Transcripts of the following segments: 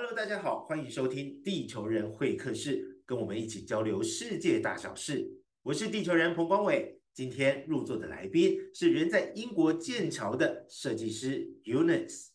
Hello，大家好，欢迎收听地球人会客室，跟我们一起交流世界大小事。我是地球人彭光伟，今天入座的来宾是人在英国剑桥的设计师 Eunice。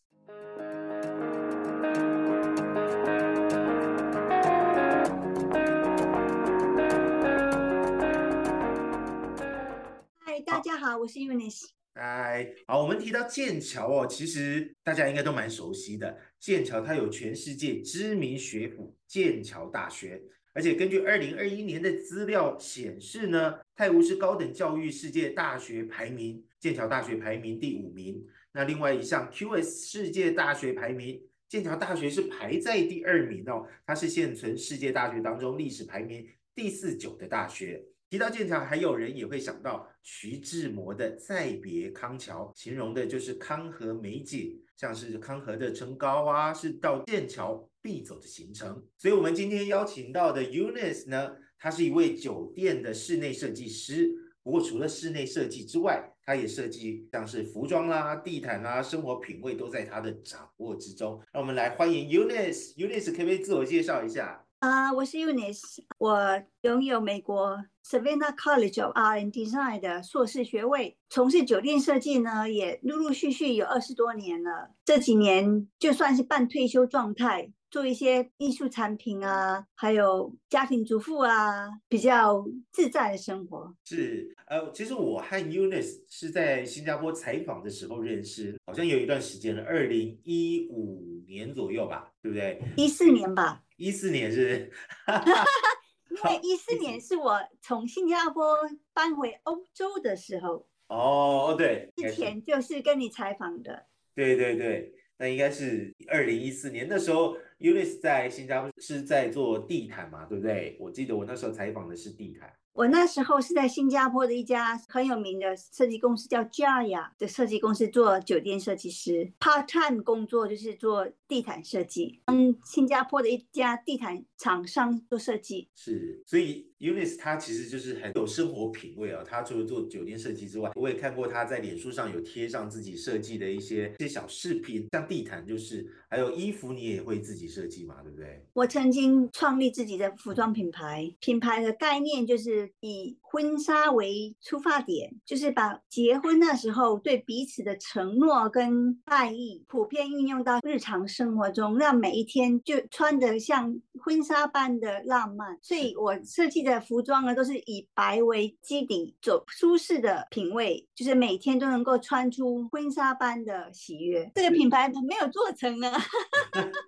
嗨，大家好，我是 Eunice。嗨，好，我们提到剑桥哦，其实大家应该都蛮熟悉的。剑桥它有全世界知名学府剑桥大学，而且根据二零二一年的资料显示呢，泰晤士高等教育世界大学排名，剑桥大学排名第五名。那另外一项 QS 世界大学排名，剑桥大学是排在第二名哦，它是现存世界大学当中历史排名第四九的大学。提到剑桥，还有人也会想到徐志摩的《再别康桥》，形容的就是康河美景，像是康河的城高啊，是到剑桥必走的行程。所以，我们今天邀请到的 Eunice 呢，他是一位酒店的室内设计师。不过，除了室内设计之外，他也设计像是服装啦、地毯啦，生活品味都在他的掌握之中。让我们来欢迎 Eunice。Eunice 可不可以自我介绍一下？啊，我是 Unis，我拥有美国 Savannah College of Art and Design 的硕士学位，从事酒店设计呢，也陆陆续续有二十多年了。这几年就算是半退休状态，做一些艺术产品啊，还有家庭主妇啊，比较自在的生活。是，呃，其实我和 Eunice 是在新加坡采访的时候认识，好像有一段时间了，二零一五年左右吧，对不对？一四年吧。一四年是，因为一四年是我从新加坡搬回欧洲的时候。哦哦，对，之前就是跟你采访的。对对对，那应该是二零一四年，那时候 Unis 在新加坡是在做地毯嘛，对不对？我记得我那时候采访的是地毯。我那时候是在新加坡的一家很有名的设计公司，叫 Jaya 的设计公司做酒店设计师，part time 工作就是做地毯设计，嗯，新加坡的一家地毯厂商做设计。是，所以 Unis 他其实就是很有生活品味啊。他除了做酒店设计之外，我也看过他在脸书上有贴上自己设计的一些一些小饰品，像地毯就是，还有衣服你也会自己设计嘛，对不对？我曾经创立自己的服装品牌，品牌的概念就是。以婚纱为出发点，就是把结婚那时候对彼此的承诺跟爱意，普遍运用到日常生活中，让每一天就穿得像婚纱般的浪漫。所以我设计的服装呢，都是以白为基底，走舒适的品味，就是每天都能够穿出婚纱般的喜悦。这个品牌没有做成呢，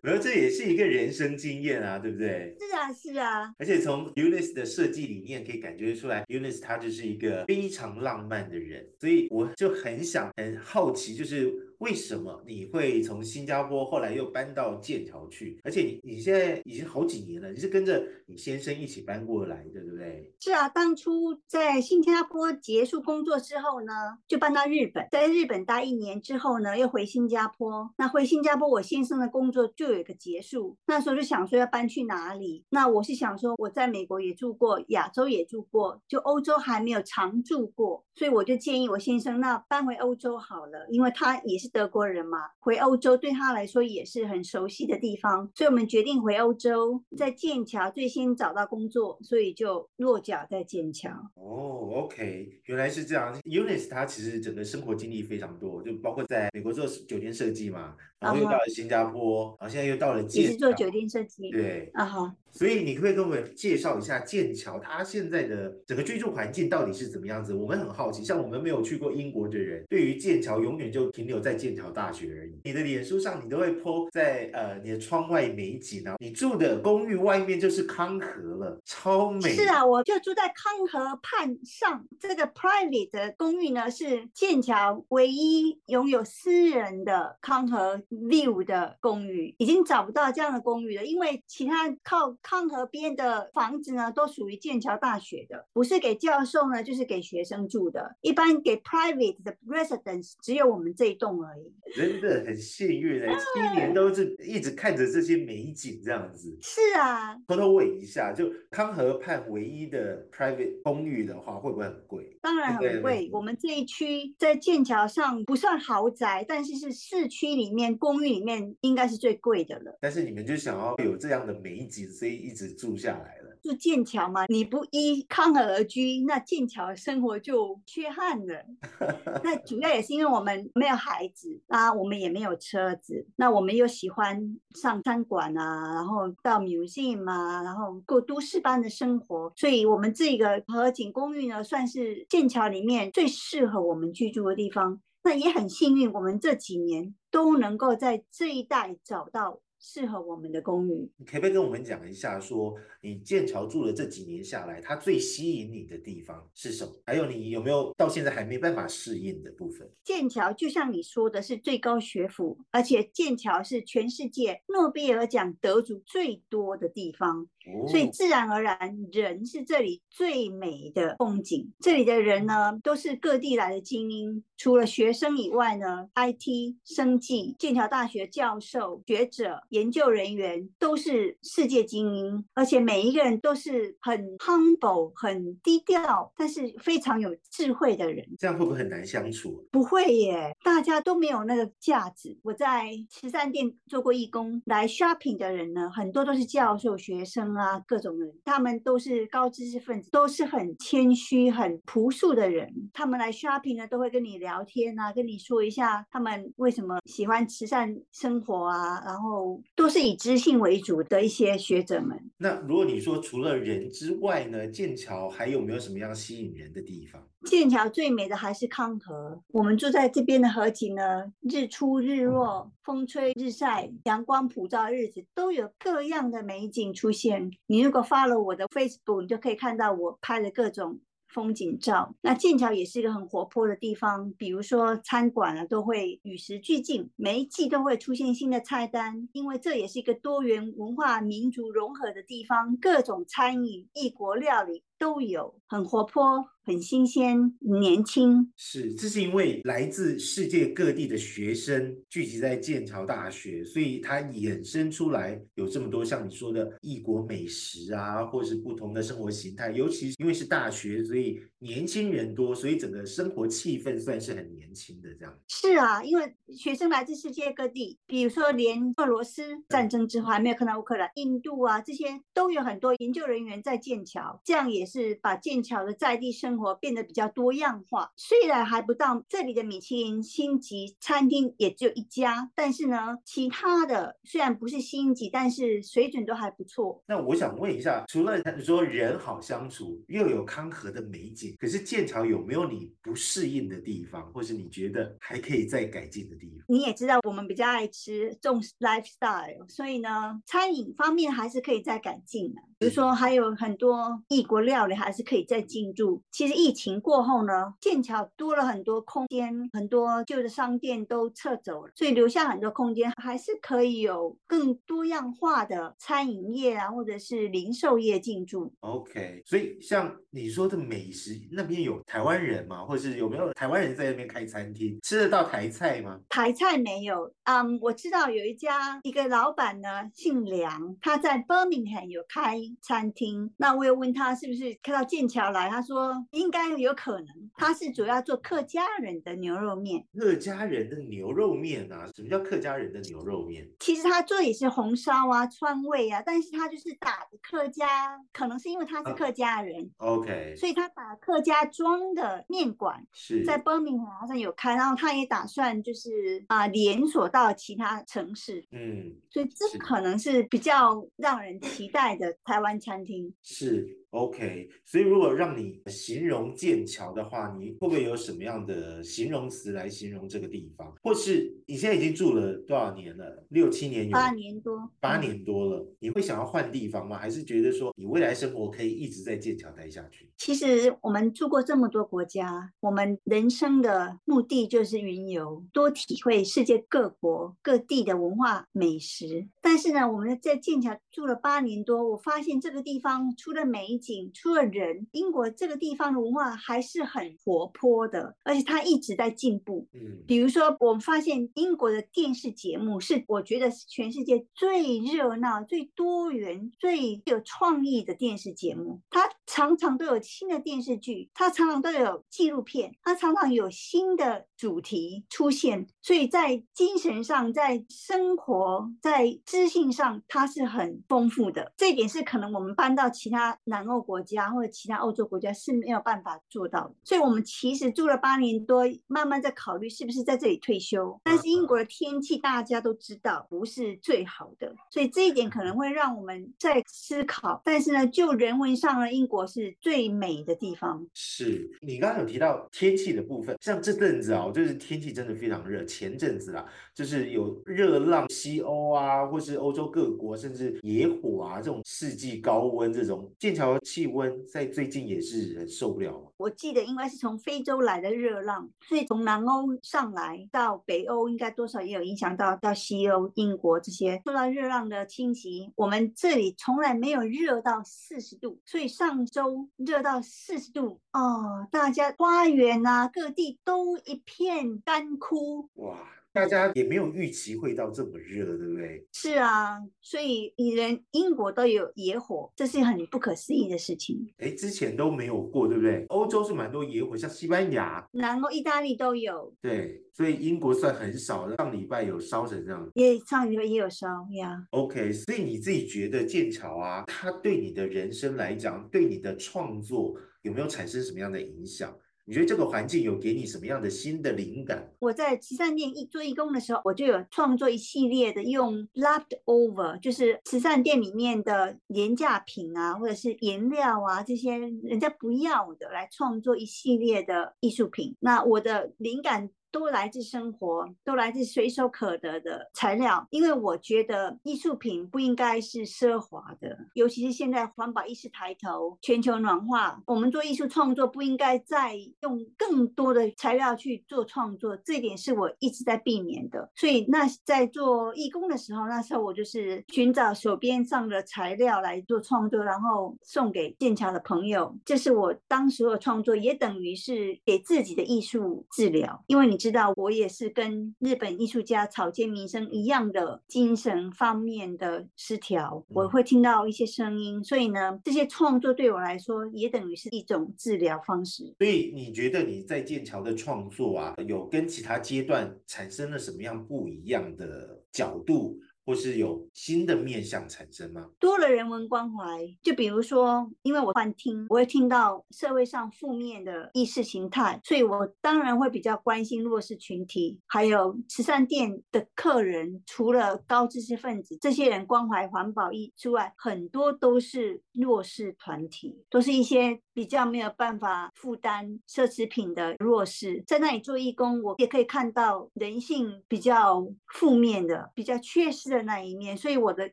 没有，这也是一个人生经验啊，对不对？是啊，是啊。而且从 Unis 的设计理念可以感。觉出来，Unis 他就是一个非常浪漫的人，所以我就很想很好奇，就是为什么你会从新加坡后来又搬到剑桥去？而且你你现在已经好几年了，你是跟着你先生一起搬过来，对不对？是啊，当初在新加坡结束工作之后呢，就搬到日本，在日本待一年之后呢，又回新加坡。那回新加坡，我先生的工作就有一个结束，那时候就想说要搬去哪里？那我是想说我在美国也住过，亚洲也住。过就欧洲还没有常住过，所以我就建议我先生那搬回欧洲好了，因为他也是德国人嘛，回欧洲对他来说也是很熟悉的地方，所以我们决定回欧洲，在剑桥最先找到工作，所以就落脚在剑桥。哦，OK，原来是这样。Unis 他其实整个生活经历非常多，就包括在美国做酒店设计嘛，然后又到了新加坡，然后现在又到了剑也是做酒店设计。对，啊好。所以你可以跟我们介绍一下剑桥它现在的整个居住环境到底是怎么样子？我们很好奇，像我们没有去过英国的人，对于剑桥永远就停留在剑桥大学而已。你的脸书上你都会 po 在呃你的窗外美景啊，你住的公寓外面就是康河了，超美。是啊，我就住在康河畔上，这个 private 的公寓呢是剑桥唯一拥有私人的康河 view 的公寓，已经找不到这样的公寓了，因为其他靠。康河边的房子呢，都属于剑桥大学的，不是给教授呢，就是给学生住的。一般给 private 的 residence 只有我们这一栋而已。真的很幸运哎，七年都是一直看着这些美景这样子。是啊，偷偷问一下，就康河畔唯一的 private 公寓的话，会不会很贵？当然很贵。我们这一区在剑桥上不算豪宅，但是是市区里面公寓里面应该是最贵的了。但是你们就想要有这样的美景，所以一直住下来了。住剑桥嘛，你不依康河而居，那剑桥生活就缺憾了。那主要也是因为我们没有孩子啊，我们也没有车子，那我们又喜欢上餐馆啊，然后到 museum 啊，然后过都市般的生活，所以我们这个河景公寓呢，算是剑桥里面最适合我们居住的地方。那也很幸运，我们这几年都能够在这一带找到。适合我们的公寓，你可不可以跟我们讲一下，说你剑桥住了这几年下来，它最吸引你的地方是什么？还有你有没有到现在还没办法适应的部分？剑桥就像你说的是最高学府，而且剑桥是全世界诺贝尔奖得主最多的地方。所以自然而然，人是这里最美的风景。这里的人呢，都是各地来的精英。除了学生以外呢，IT、生计、剑桥大学教授、学者、研究人员都是世界精英，而且每一个人都是很 humble、很低调，但是非常有智慧的人。这样会不会很难相处？不会耶，大家都没有那个架子。我在慈善店做过义工，来 shopping 的人呢，很多都是教授、学生。啊，各种人，他们都是高知识分子，都是很谦虚、很朴素的人。他们来 shopping 呢，都会跟你聊天啊，跟你说一下他们为什么喜欢慈善生活啊，然后都是以知性为主的一些学者们。那如果你说除了人之外呢，剑桥还有没有什么样吸引人的地方？剑桥最美的还是康河。我们住在这边的河景呢，日出日落、风吹日晒、阳光普照日子，都有各样的美景出现。你如果发了我的 Facebook，你就可以看到我拍的各种风景照。那剑桥也是一个很活泼的地方，比如说餐馆啊，都会与时俱进，每一季都会出现新的菜单，因为这也是一个多元文化、民族融合的地方，各种餐饮、异国料理都有，很活泼。很新鲜，年轻是，这是因为来自世界各地的学生聚集在剑桥大学，所以它衍生出来有这么多像你说的异国美食啊，或是不同的生活形态。尤其因为是大学，所以年轻人多，所以整个生活气氛算是很年轻的这样。是啊，因为学生来自世界各地，比如说连俄罗斯战争之后还没有看到乌克兰、印度啊这些都有很多研究人员在剑桥，这样也是把剑桥的在地生。活变得比较多样化，虽然还不到这里的米其林星级餐厅也只有一家，但是呢，其他的虽然不是星级，但是水准都还不错。那我想问一下，除了说人好相处，又有康和的美景，可是剑桥有没有你不适应的地方，或是你觉得还可以再改进的地方？你也知道，我们比较爱吃重 lifestyle，所以呢，餐饮方面还是可以再改进的。比如说，还有很多异国料理还是可以再进驻。其实疫情过后呢，剑桥多了很多空间，很多旧的商店都撤走了，所以留下很多空间，还是可以有更多样化的餐饮业啊，或者是零售业进驻。OK，所以像你说的美食，那边有台湾人吗？或者是有没有台湾人在那边开餐厅，吃得到台菜吗？台菜没有，嗯，我知道有一家一个老板呢，姓梁，他在 Birmingham 有开。餐厅，那我又问他是不是开到剑桥来，他说应该有可能。他是主要做客家人的牛肉面，客家人的牛肉面啊？什么叫客家人的牛肉面？其实他做也是红烧啊、川味啊，但是他就是打的客家，可能是因为他是客家人，OK，所以他打客家庄的面馆是在 Birmingham 好像有开，然后他也打算就是啊连锁到其他城市，嗯，所以这可能是比较让人期待的台。台湾餐厅。是 OK，所以如果让你形容剑桥的话，你会不会有什么样的形容词来形容这个地方？或是你现在已经住了多少年了？六七年有？八年多。八年多了，你会想要换地方吗？还是觉得说你未来生活可以一直在剑桥待下去？其实我们住过这么多国家，我们人生的目的就是云游，多体会世界各国各地的文化美食。但是呢，我们在剑桥住了八年多，我发现这个地方除了美景，除了人，英国这个地方的文化还是很活泼的，而且它一直在进步。嗯，比如说，我们发现英国的电视节目是我觉得是全世界最热闹、最多元、最有创意的电视节目。它常常都有新的电视剧，它常常都有纪录片，它常常有新的主题出现。所以在精神上、在生活、在知性上，它是很丰富的。这一点是可能我们搬到其他南欧国家或者其他欧洲国家是没有办法做到的。所以我们其实住了八年多，慢慢在考虑是不是在这里退休。但是英国的天气大家都知道不是最好的，所以这一点可能会让我们在思考。但是呢，就人文上呢，英国是最美的地方。是你刚刚有提到天气的部分，像这阵子啊，就是天气真的非常热。前阵子啦，就是有热浪，西欧啊，或是欧洲各国，甚至野火啊，这种世纪高温，这种剑桥气温在最近也是很受不了。我记得应该是从非洲来的热浪，所以从南欧上来到北欧，应该多少也有影响到到西欧、英国这些受到热浪的侵袭。我们这里从来没有热到四十度，所以上周热到四十度哦，大家花园啊，各地都一片干枯。哇，大家也没有预期会到这么热，对不对？是啊，所以连英国都有野火，这是很不可思议的事情。哎，之前都没有过，对不对？欧洲是蛮多野火，像西班牙、南欧、意大利都有。对，所以英国算很少的。上礼拜有烧成这样，也上礼拜也有烧呀。OK，所以你自己觉得剑桥啊，它对你的人生来讲，对你的创作有没有产生什么样的影响？你觉得这个环境有给你什么样的新的灵感？我在慈善店一做义工的时候，我就有创作一系列的用 leftover，就是慈善店里面的廉价品啊，或者是颜料啊这些人家不要的，来创作一系列的艺术品。那我的灵感。都来自生活，都来自随手可得的材料。因为我觉得艺术品不应该是奢华的，尤其是现在环保意识抬头，全球暖化，我们做艺术创作不应该再用更多的材料去做创作，这一点是我一直在避免的。所以那在做义工的时候，那时候我就是寻找手边上的材料来做创作，然后送给剑桥的朋友。这是我当时的创作，也等于是给自己的艺术治疗，因为你。知道我也是跟日本艺术家草间弥生一样的精神方面的失调，我会听到一些声音，所以呢，这些创作对我来说也等于是一种治疗方式。所以你觉得你在剑桥的创作啊，有跟其他阶段产生了什么样不一样的角度？或是有新的面向产生吗？多了人文关怀，就比如说，因为我幻听，我会听到社会上负面的意识形态，所以我当然会比较关心弱势群体，还有慈善店的客人。除了高知识分子这些人关怀环保意之外，很多都是弱势团体，都是一些比较没有办法负担奢侈品的弱势。在那里做义工，我也可以看到人性比较负面的、比较缺失的。那一面，所以我的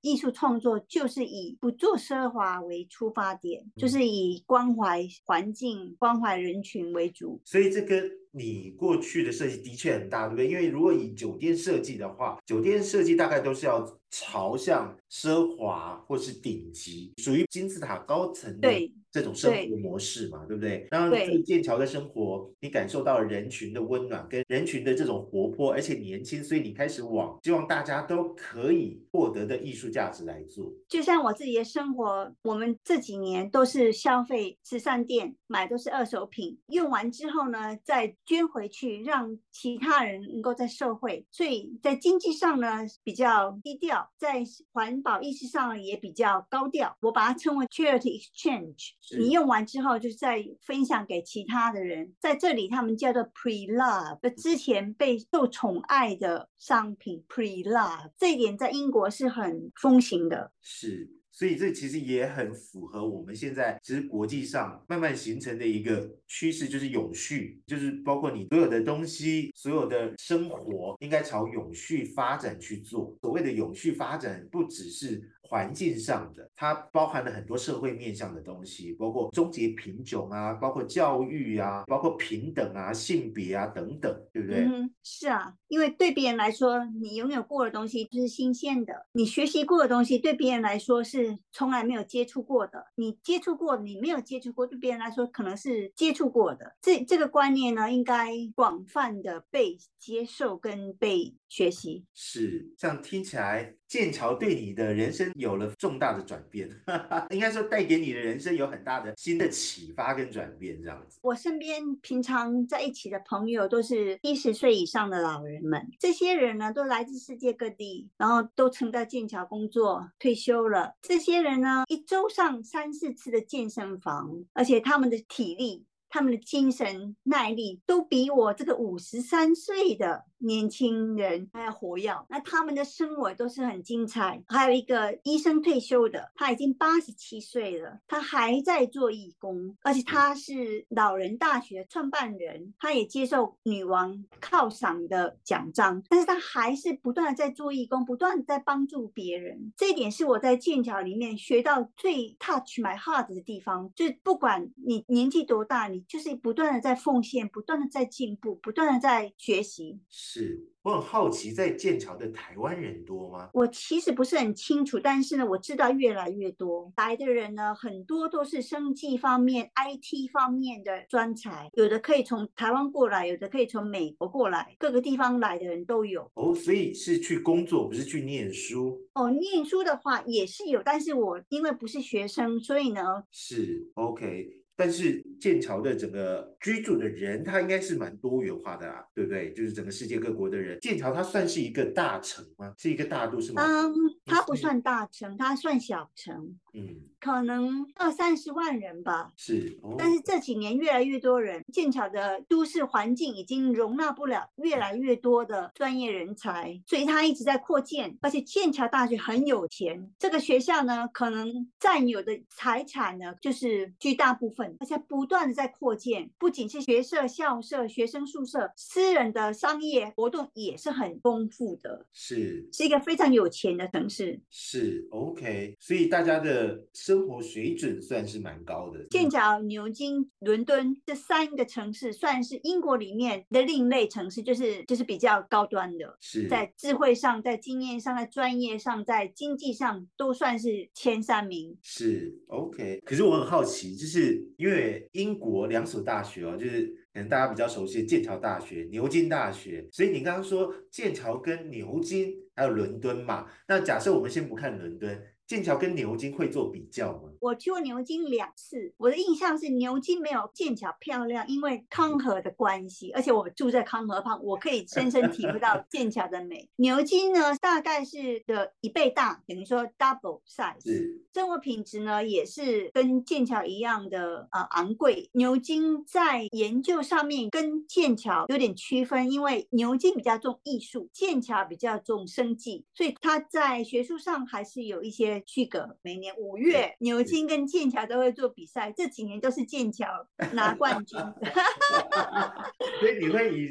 艺术创作就是以不做奢华为出发点，就是以关怀环境、关怀人群为主。所以这跟你过去的设计的确很大，对不对？因为如果以酒店设计的话，酒店设计大概都是要朝向奢华或是顶级，属于金字塔高层的这种生活模式嘛，对不对？然后在剑桥的生活，你感受到人群的温暖跟人群的这种活泼，而且年轻，所以你开始往希望大家都可以获得的艺术价值来做。就像我自己的生活，我们这几年都是消费慈善店，买都是二手品，用完之后呢，再捐回去，让其他人能够在社会，所以在经济上呢比较低调，在环保意识上也比较高调。我把它称为 charity exchange。你用完之后，就再分享给其他的人，在这里他们叫做 pre love，之前被受宠爱的商品 pre love，这一点在英国是很风行的。是。所以这其实也很符合我们现在其实国际上慢慢形成的一个趋势，就是永续，就是包括你所有的东西、所有的生活应该朝永续发展去做。所谓的永续发展，不只是环境上的，它包含了很多社会面向的东西，包括终结贫穷啊，包括教育啊，包括平等啊、性别啊等等，对不对？嗯，是啊，因为对别人来说，你拥有过的东西就是新鲜的，你学习过的东西对别人来说是从来没有接触过的，你接触过，你没有接触过，对别人来说可能是接触过的。这这个观念呢，应该广泛的被接受跟被学习。是，这样听起来，剑桥对你的人生有了重大的转变，应该说带给你的人生有很大的新的启发跟转变，这样子。我身边平常在一起的朋友都是七十岁以上的老人们，这些人呢都来自世界各地，然后都曾在剑桥工作，退休了。这些人呢一周上三四次的健身房，而且他们的体力。他们的精神耐力都比我这个五十三岁的年轻人还要活跃。那他们的生活都是很精彩。还有一个医生退休的，他已经八十七岁了，他还在做义工，而且他是老人大学创办人，他也接受女王犒赏的奖章，但是他还是不断的在做义工，不断的在帮助别人。这一点是我在剑桥里面学到最 touch my heart 的地方，就是不管你年纪多大，你就是不断的在奉献，不断的在进步，不断的在学习。是我很好奇，在剑桥的台湾人多吗？我其实不是很清楚，但是呢，我知道越来越多来的人呢，很多都是生计方面、IT 方面的专才，有的可以从台湾过来，有的可以从美国过来，各个地方来的人都有。哦，所以是去工作，不是去念书。哦，念书的话也是有，但是我因为不是学生，所以呢，是 OK。但是剑桥的整个居住的人，他应该是蛮多元化的啦，对不对？就是整个世界各国的人，剑桥它算是一个大城吗？是一个大都市吗？它不算大城，它算小城。嗯，可能二三十万人吧。是，但是这几年越来越多人，剑桥的都市环境已经容纳不了越来越多的专业人才，所以它一直在扩建。而且剑桥大学很有钱，这个学校呢，可能占有的财产呢，就是巨大部分，而且不断的在扩建。不仅是学社、校舍、学生宿舍，私人的商业活动也是很丰富的。是，是一个非常有钱的城市。是是，OK。所以大家的。生活水准算是蛮高的。剑桥、牛津、伦敦这三个城市算是英国里面的另类城市，就是就是比较高端的，是在智慧上、在经验上、在专业上、在经济上都算是前三名。是 OK。可是我很好奇，就是因为英国两所大学哦，就是可能大家比较熟悉的剑桥大学、牛津大学，所以你刚刚说剑桥跟牛津还有伦敦嘛？那假设我们先不看伦敦。剑桥跟牛津会做比较吗？我去过牛津两次，我的印象是牛津没有剑桥漂亮，因为康河的关系，而且我住在康河旁，我可以深深体会到剑桥的美。牛津呢，大概是的一倍大，等于说 double size，生活品质呢也是跟剑桥一样的呃昂贵。牛津在研究上面跟剑桥有点区分，因为牛津比较重艺术，剑桥比较重生计，所以它在学术上还是有一些。去个每年五月，牛津跟剑桥都会做比赛，这几年都是剑桥拿冠军。所以你会以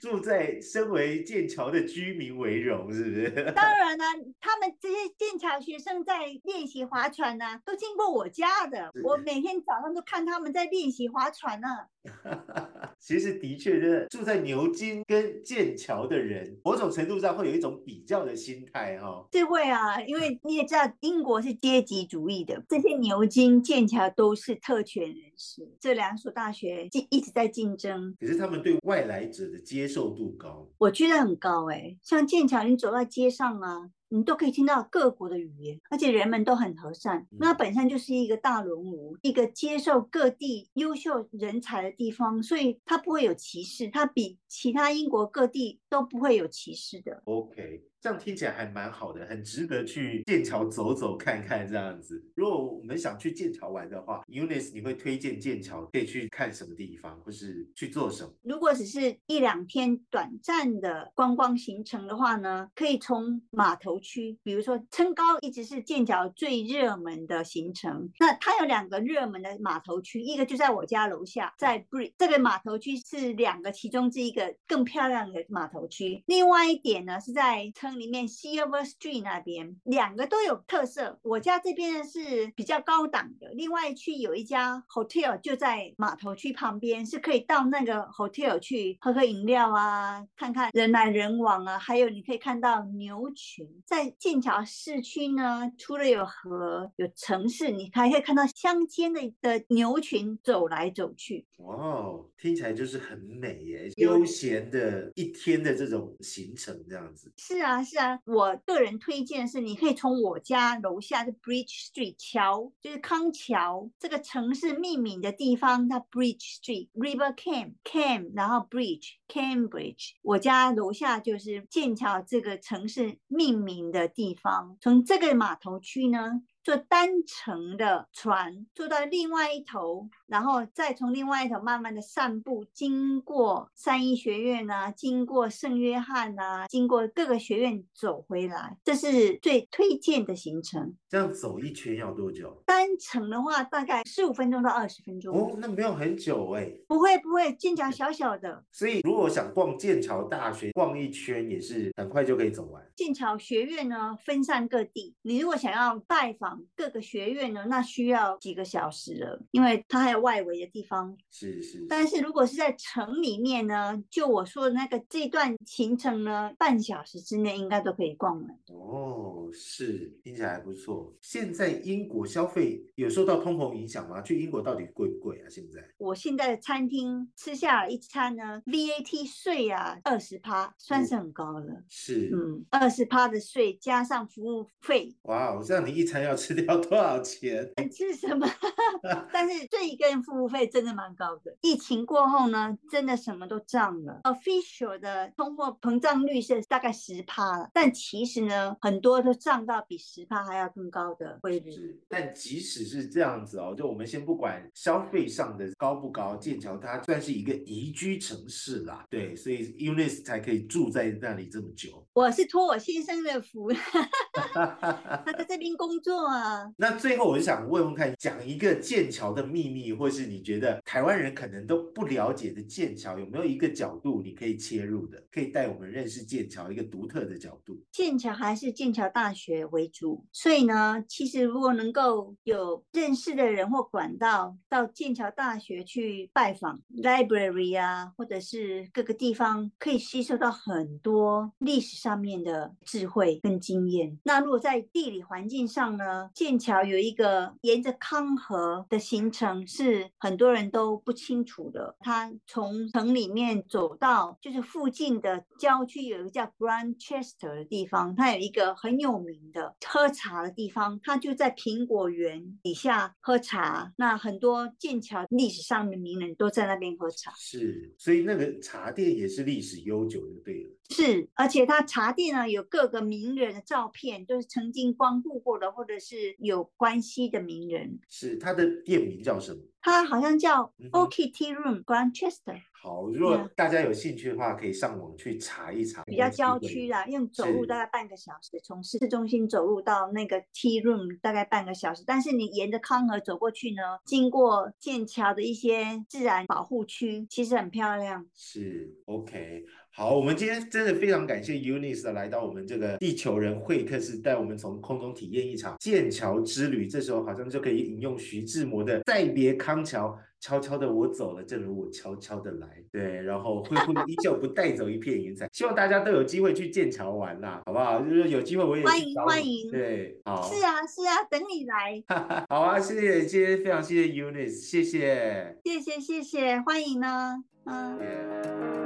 住在身为剑桥的居民为荣，是不是？当然了，他们这些剑桥学生在练习划船呢，都经过我家的，我每天早上都看他们在练习划船呢。其实的确，是住在牛津跟剑桥的人，某种程度上会有一种比较的心态哈。这会啊，因为你也知道，英国是阶级主义的，这些牛津、剑桥都是特权人士，这两所大学竞一直在竞争。可是他们对外来者的接受度高，我觉得很高哎。像剑桥，你走到街上啊。你都可以听到各国的语言，而且人们都很和善。那本身就是一个大熔炉，一个接受各地优秀人才的地方，所以它不会有歧视，它比其他英国各地都不会有歧视的。OK。这样听起来还蛮好的，很值得去剑桥走走看看这样子。如果我们想去剑桥玩的话，Unis 你会推荐剑桥可以去看什么地方，或是去做什么？如果只是一两天短暂的观光行程的话呢，可以从码头区，比如说撑高一直是剑桥最热门的行程。那它有两个热门的码头区，一个就在我家楼下，在 Bridge 这个码头区是两个其中之一个更漂亮的码头区。另外一点呢是在村里面 Silver Street 那边，两个都有特色。我家这边呢是比较高档的，另外区有一家 hotel 就在码头区旁边，是可以到那个 hotel 去喝喝饮料啊，看看人来人往啊，还有你可以看到牛群。在剑桥市区呢，除了有河有城市，你还可以看到乡间的的牛群走来走去。哇哦，听起来就是很美耶，悠闲的一天的这种行程这样子。是啊，是啊，我个人推荐是，你可以从我家楼下的 Bridge Street 桥，就是康桥这个城市命名的地方，它 Bridge Street River Cam Cam，然后 Bridge Cambridge，我家楼下就是剑桥这个城市命名的地方。从这个码头区呢，坐单程的船坐到另外一头，然后再从另外一头慢慢的散步，经过三一学院啊，经过圣约翰啊，经过各个学院走回来，这是最推荐的行程。这样走一圈要多久？单程的话，大概十五分钟到二十分钟。哦，那没有很久哎。不会不会，剑桥小小的，所以如果想逛剑桥大学，逛一圈也是很快就可以走完。剑桥学院呢分散各地，你如果想要拜访各个学院呢，那需要几个小时了，因为它还有外围的地方。是是，但是如果是在城里面呢，就我说的那个这段行程呢，半小时之内应该都可以逛完。哦，是听起来还不错。现在英国消费有受到通膨影响吗？去英国到底贵不贵啊？现在我现在的餐厅吃下来一餐呢，VAT 税啊二十趴，算是很高了。是，嗯，二十趴的税加上服务费，哇我，这样你一餐要吃掉多少钱？吃什么？但是这一个人服务费真的蛮高的。疫情过后呢，真的什么都涨了。Official 的通货膨胀率是大概十趴了，但其实呢，很多都涨到比十趴还要更高的汇率。但即使是这样子哦，就我们先不管消费上的高不高，剑桥它算是一个宜居城市啦，对，所以 Unis 才可以住在那里这么久。我是托我先生的福，他在这边工作啊。那最后我就想问问看，讲一个剑桥的秘密，或是你觉得台湾人可能都不了解的剑桥，有没有一个角度你可以切入的，可以带我们认识剑桥一个独特的角度？剑桥还是剑桥大学为主，所以呢，其实如果能够有认识的人或管道到剑桥大学去拜访 library 啊，或者是各个地方，可以吸收到很多历史上面的智慧跟经验。那如果在地理环境上呢，剑桥有一个沿着康河的行程是很多人都不清楚的，它从城里面走到就是附近的郊区有一个叫 Grantchester 的地方，它有一个很有名的喝茶的地方，它就在苹果园底下喝茶。那很多剑桥历史上的名人都在那边喝茶。是，所以那个茶店也是历史悠久的对。是，而且他茶店呢有各个名人的照片，都是曾经光顾过的，或者是有关系的名人。是，他的店名叫什么？它好像叫嗯哼 Orchid Tea Room Grantchester，好，如果大家有兴趣的话，可以上网去查一查。比较郊区啦，用走路大概半个小时，从市中心走路到那个 Tea Room 大概半个小时。但是你沿着康河走过去呢，经过剑桥的一些自然保护区，其实很漂亮。是 OK，好，我们今天真的非常感谢 Unis 来到我们这个地球人会客室，带我们从空中体验一场剑桥之旅。这时候好像就可以引用徐志摩的“再别康桥”。悄悄的我走了，正如我悄悄的来。对，然后灰灰依旧，不带走一片云彩。希望大家都有机会去剑桥玩啦，好不好？就是有机会我也欢迎欢迎对，好，是啊，是啊，等你来，好啊，谢谢，谢谢非常谢谢 Unis，谢谢。谢谢谢谢，欢迎呢，嗯。